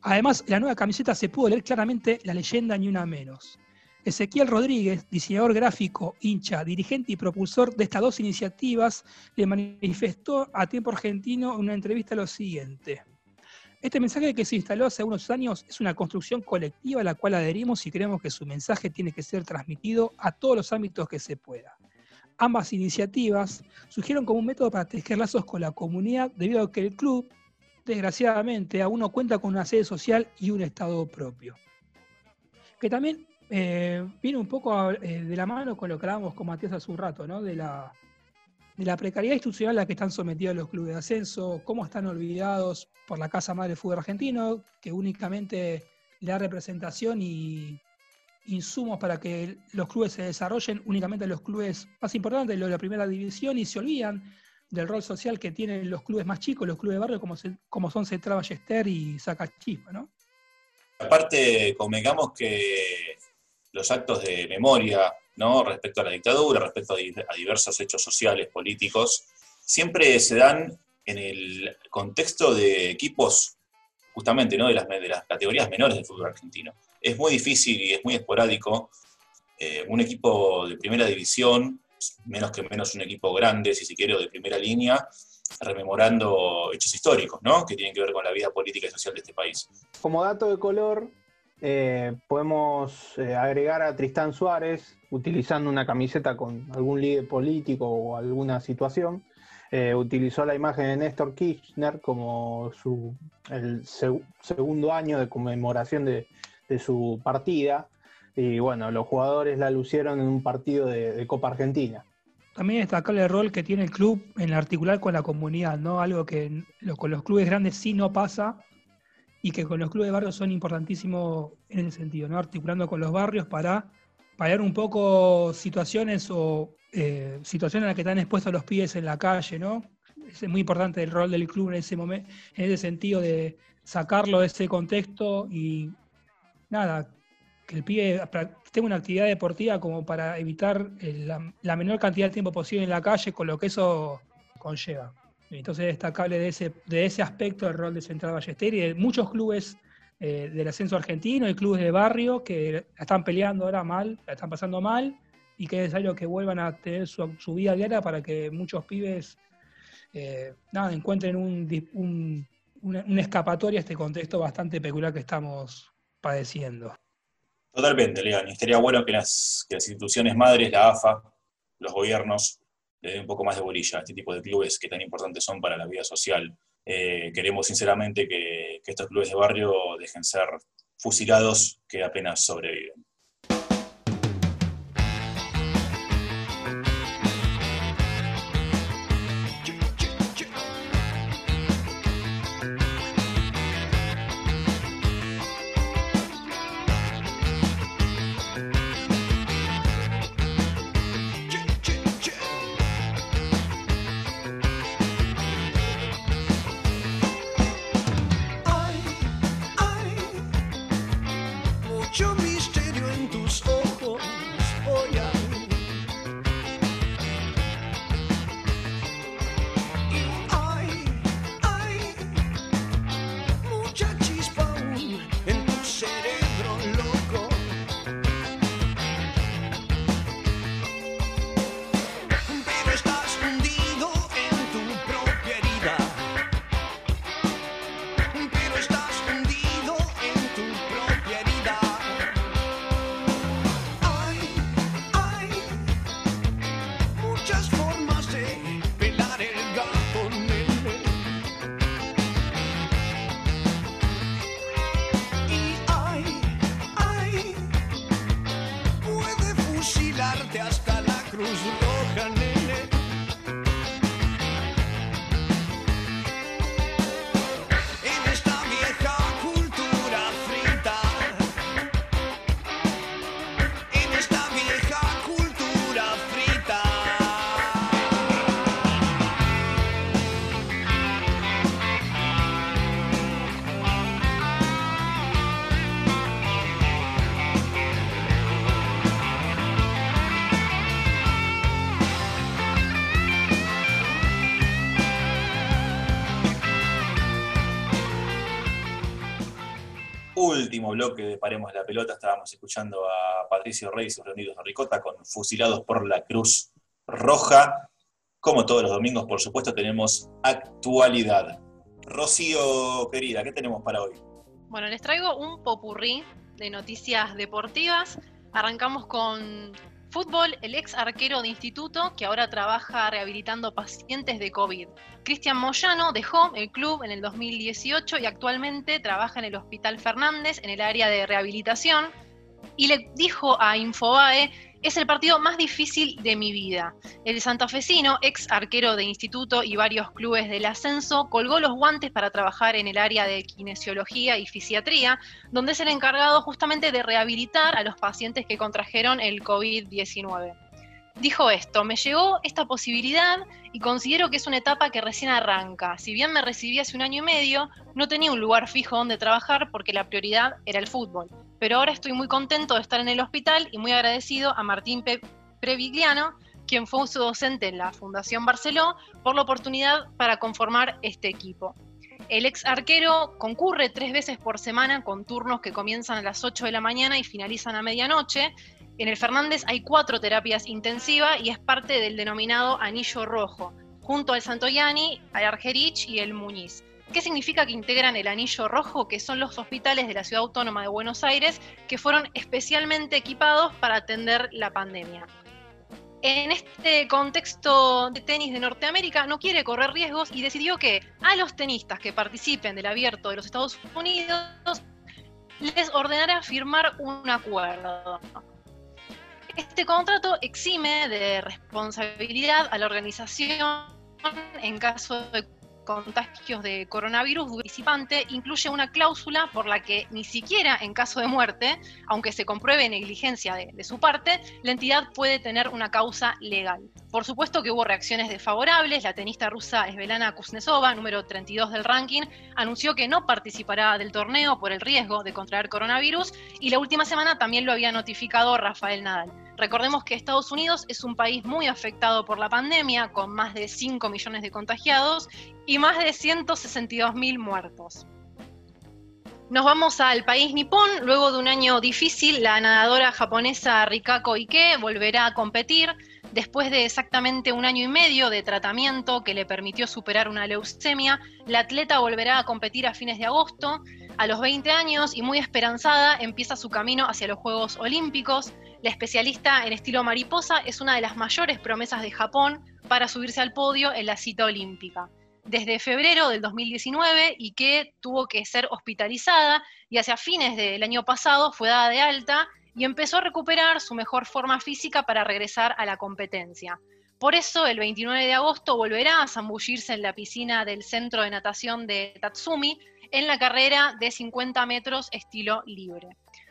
Además, la nueva camiseta se pudo leer claramente la leyenda ni una menos. Ezequiel Rodríguez, diseñador gráfico, hincha, dirigente y propulsor de estas dos iniciativas, le manifestó a Tiempo Argentino en una entrevista lo siguiente. Este mensaje que se instaló hace unos años es una construcción colectiva a la cual adherimos y creemos que su mensaje tiene que ser transmitido a todos los ámbitos que se pueda. Ambas iniciativas surgieron como un método para tejer lazos con la comunidad debido a que el club, desgraciadamente, aún no cuenta con una sede social y un estado propio. Que también eh, viene un poco eh, de la mano con lo que hablábamos con Matías hace un rato, ¿no? De la, de la precariedad institucional a la que están sometidos los clubes de ascenso, cómo están olvidados por la Casa Madre del Fútbol Argentino, que únicamente le da representación y insumos para que los clubes se desarrollen, únicamente los clubes más importantes, los de la primera división, y se olvidan del rol social que tienen los clubes más chicos, los clubes de barrio, como, como son Central Ballester y Sacachispa, ¿no? Aparte, convengamos que los actos de memoria ¿no? respecto a la dictadura, respecto a, diversos hechos sociales, políticos, siempre se dan en el contexto de equipos justamente ¿no? de, las, categorías menores del fútbol argentino. Es muy difícil y es muy esporádico eh, un equipo de primera división, menos que menos un equipo grande, si se quiere, de primera línea, rememorando hechos históricos, ¿no? que tienen que ver con la vida política y social de este país. Como dato de color, eh, podemos eh, agregar a Tristán Suárez utilizando una camiseta con algún líder político o alguna situación. Eh, utilizó la imagen de Néstor Kirchner como su, el segundo año de conmemoración de, su partida. Y bueno, los jugadores la lucieron en un partido de, Copa Argentina. También destacar el rol que tiene el club en articular con la comunidad, ¿no? Algo que con los clubes grandes sí no pasa, y que con los clubes de barrio son importantísimos en ese sentido, ¿no? articulando con los barrios para paliar un poco situaciones o eh, situaciones en las que están expuestos los pies en la calle, ¿no? Es muy importante el rol del club en ese momento, en ese sentido de sacarlo de ese contexto y nada, que el pibe tenga una actividad deportiva como para evitar la menor cantidad de tiempo posible en la calle, con lo que eso conlleva. Entonces destacable de ese, de ese aspecto el rol de Central Ballester y de muchos clubes eh, del ascenso argentino y clubes de barrio que la están peleando ahora mal, la están pasando mal y que es necesario que vuelvan a tener su, vida diaria para que muchos pibes eh, nada, encuentren un, una, escapatoria a este contexto bastante peculiar que estamos padeciendo. Totalmente, León. estaría bueno que las, que las instituciones madres, la AFA, los gobiernos, un poco más de bolilla a este tipo de clubes que tan importantes son para la vida social. Eh, queremos sinceramente que, que estos clubes de barrio dejen ser fusilados que apenas sobreviven. Último bloque de Paremos la Pelota estábamos escuchando a Patricio Reyes y Reunidos de Ricota con Fusilados por la Cruz Roja. Como todos los domingos, por supuesto, tenemos actualidad. Rocío, querida, ¿qué tenemos para hoy? Bueno, les traigo un popurrí de noticias deportivas. Arrancamos con fútbol, el ex arquero de instituto que ahora trabaja rehabilitando pacientes de COVID. Cristian Moyano dejó el club en el 2018 y actualmente trabaja en el Hospital Fernández en el área de rehabilitación y le dijo a Infobae es el partido más difícil de mi vida. El santafesino, ex arquero de instituto y varios clubes del ascenso, colgó los guantes para trabajar en el área de kinesiología y fisiatría, donde es el encargado justamente de rehabilitar a los pacientes que contrajeron el COVID-19 dijo esto, me llegó esta posibilidad y considero que es una etapa que recién arranca. Si bien me recibí hace un año y medio, no tenía un lugar fijo donde trabajar porque la prioridad era el fútbol. Pero ahora estoy muy contento de estar en el hospital y muy agradecido a Martín Previgliano, quien fue su docente en la Fundación Barceló, por la oportunidad para conformar este equipo. El ex arquero concurre tres veces por semana con turnos que comienzan a las 8 de la mañana y finalizan a medianoche en el Fernández hay cuatro terapias intensivas y es parte del denominado anillo rojo, junto al Santoyani, al Argerich y el Muñiz. ¿Qué significa que integran el anillo rojo? Que son los hospitales de la Ciudad Autónoma de Buenos Aires que fueron especialmente equipados para atender la pandemia. En este contexto de tenis de Norteamérica no quiere correr riesgos y decidió que a los tenistas que participen del abierto de los Estados Unidos les ordenará firmar un acuerdo. Este contrato exime de responsabilidad a la organización en caso de contagios de coronavirus participante incluye una cláusula por la que ni siquiera en caso de muerte, aunque se compruebe negligencia de, su parte, la entidad puede tener una causa legal. Por supuesto que hubo reacciones desfavorables. La tenista rusa Esvelana Kuznetsova, número 32 del ranking, anunció que no participará del torneo por el riesgo de contraer coronavirus y la última semana también lo había notificado Rafael Nadal. Recordemos que Estados Unidos es un país muy afectado por la pandemia, con más de 5 millones de contagiados y más de 162 mil muertos. Nos vamos al país nipón. Luego de un año difícil, la nadadora japonesa Rikako Ike volverá a competir después de exactamente un año y medio de tratamiento que le permitió superar una leucemia. La atleta volverá a competir a fines de agosto. A los 20 años y muy esperanzada, empieza su camino hacia los Juegos Olímpicos. La especialista en estilo mariposa es una de las mayores promesas de Japón para subirse al podio en la cita olímpica. Desde febrero del 2019 y que tuvo que ser hospitalizada y hacia fines del año pasado fue dada de alta y empezó a recuperar su mejor forma física para regresar a la competencia. Por eso, el 29 de agosto volverá a zambullirse en la piscina del centro de natación de Tatsumi en la carrera de 50 metros estilo libre.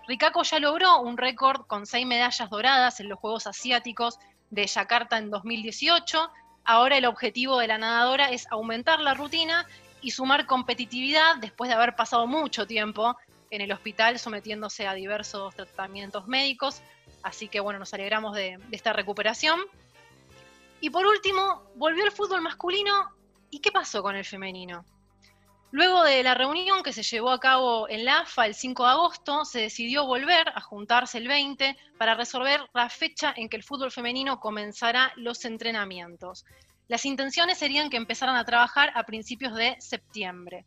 Rikako ya logró un récord con seis medallas doradas en los Juegos Asiáticos de Yakarta en 2018. Ahora el objetivo de la nadadora es aumentar la rutina y sumar competitividad después de haber pasado mucho tiempo en el hospital sometiéndose a diversos tratamientos médicos. Así que bueno, nos alegramos de, de esta recuperación. Y por último, volvió el fútbol masculino. ¿Y qué pasó con el femenino? Luego de la reunión que se llevó a cabo en la AFA el 5 de agosto, se decidió volver a juntarse el 20 para resolver la fecha en que el fútbol femenino comenzará los entrenamientos. Las intenciones serían que empezaran a trabajar a principios de septiembre.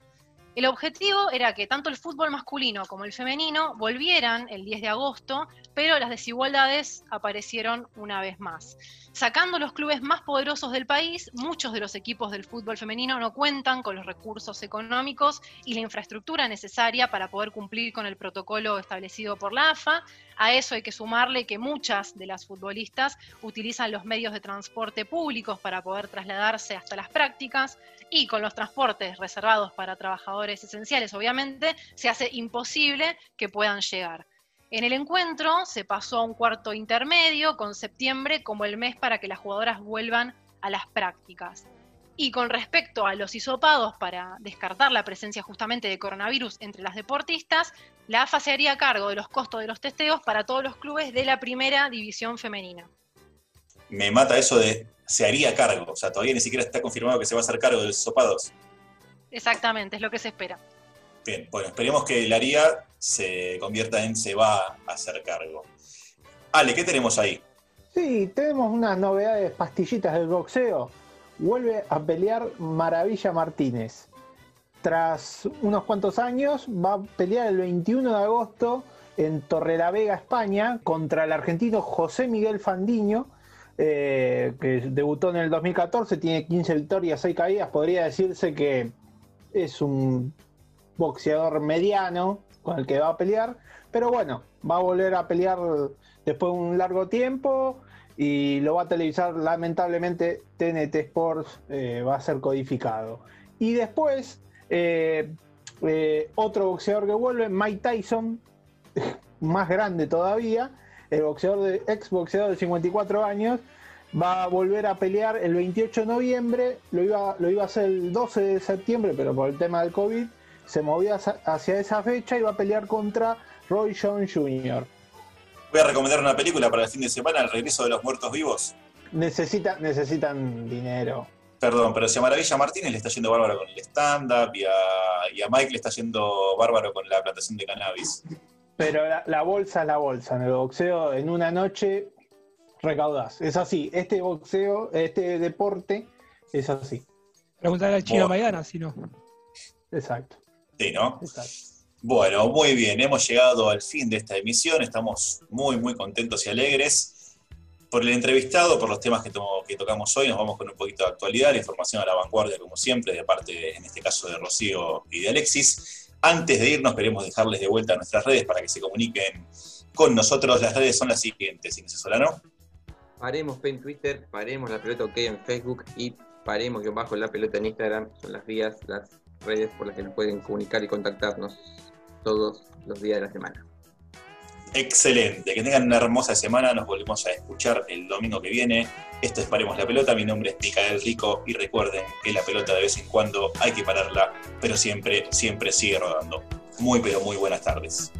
El objetivo era que tanto el fútbol masculino como el femenino volvieran el 10 de agosto, pero las desigualdades aparecieron una vez más. Sacando los clubes más poderosos del país, muchos de los equipos del fútbol femenino no cuentan con los recursos económicos y la infraestructura necesaria para poder cumplir con el protocolo establecido por la AFA. A eso hay que sumarle que muchas de las futbolistas utilizan los medios de transporte públicos para poder trasladarse hasta las prácticas y con los transportes reservados para trabajadores esenciales, obviamente, se hace imposible que puedan llegar. En el encuentro se pasó a un cuarto intermedio con septiembre como el mes para que las jugadoras vuelvan a las prácticas. Y con respecto a los hisopados para descartar la presencia justamente de coronavirus entre las deportistas, la AFA se haría cargo de los costos de los testeos para todos los clubes de la primera división femenina. Me mata eso de se haría cargo, o sea, todavía ni siquiera está confirmado que se va a hacer cargo de los hisopados. Exactamente, es lo que se espera. Bien, bueno, esperemos que el Aría se convierta en se va a hacer cargo. Ale, ¿qué tenemos ahí? Sí, tenemos unas novedades pastillitas del boxeo. Vuelve a pelear Maravilla Martínez. Tras unos cuantos años, va a pelear el 21 de agosto en Torrelavega, España, contra el argentino José Miguel Fandiño, eh, que debutó en el 2014, tiene 15 victorias, 6 caídas. Podría decirse que es un boxeador mediano con el que va a pelear, pero bueno, va a volver a pelear después de un largo tiempo y lo va a televisar lamentablemente TNT Sports, eh, va a ser codificado. Y después, eh, otro boxeador que vuelve, Mike Tyson, [LAUGHS] más grande todavía, el boxeador de, ex boxeador de 54 años, va a volver a pelear el 28 de noviembre, lo iba, lo iba a hacer el 12 de septiembre, pero por el tema del COVID se movía hacia esa fecha y va a pelear contra Roy Jones Jr. Voy a recomendar una película para el fin de semana, El regreso de los muertos vivos. Necesita, necesitan dinero. Perdón, pero si a Maravilla Martínez le está yendo bárbaro con el stand-up y a, Mike le está yendo bárbaro con la plantación de cannabis. Pero la, bolsa es la bolsa. En el boxeo, en una noche, recaudás. Es así. Este boxeo, este deporte, es así. Preguntarle al chino Maidana, si no. Exacto. Sí, ¿no? Exacto. Bueno, muy bien, hemos llegado al fin de esta emisión, estamos muy, muy contentos y alegres por el entrevistado, por los temas que, que tocamos hoy, nos vamos con un poquito de actualidad, la información a la vanguardia, como siempre, de parte, en este caso, de Rocío y de Alexis. Antes de irnos, queremos dejarles de vuelta nuestras redes para que se comuniquen con nosotros. Las redes son las siguientes, Inés Solano. Paremos en Twitter, paremos la pelota OK en Facebook y paremos que bajo la pelota en Instagram. Son las vías, las redes por las que nos pueden comunicar y contactarnos todos los días de la semana. Excelente, que tengan una hermosa semana, nos volvemos a escuchar el domingo que viene. Esto es Paremos la Pelota, mi nombre es Micael Rico y recuerden que la pelota de vez en cuando hay que pararla, pero siempre, siempre sigue rodando. Muy, pero muy buenas tardes.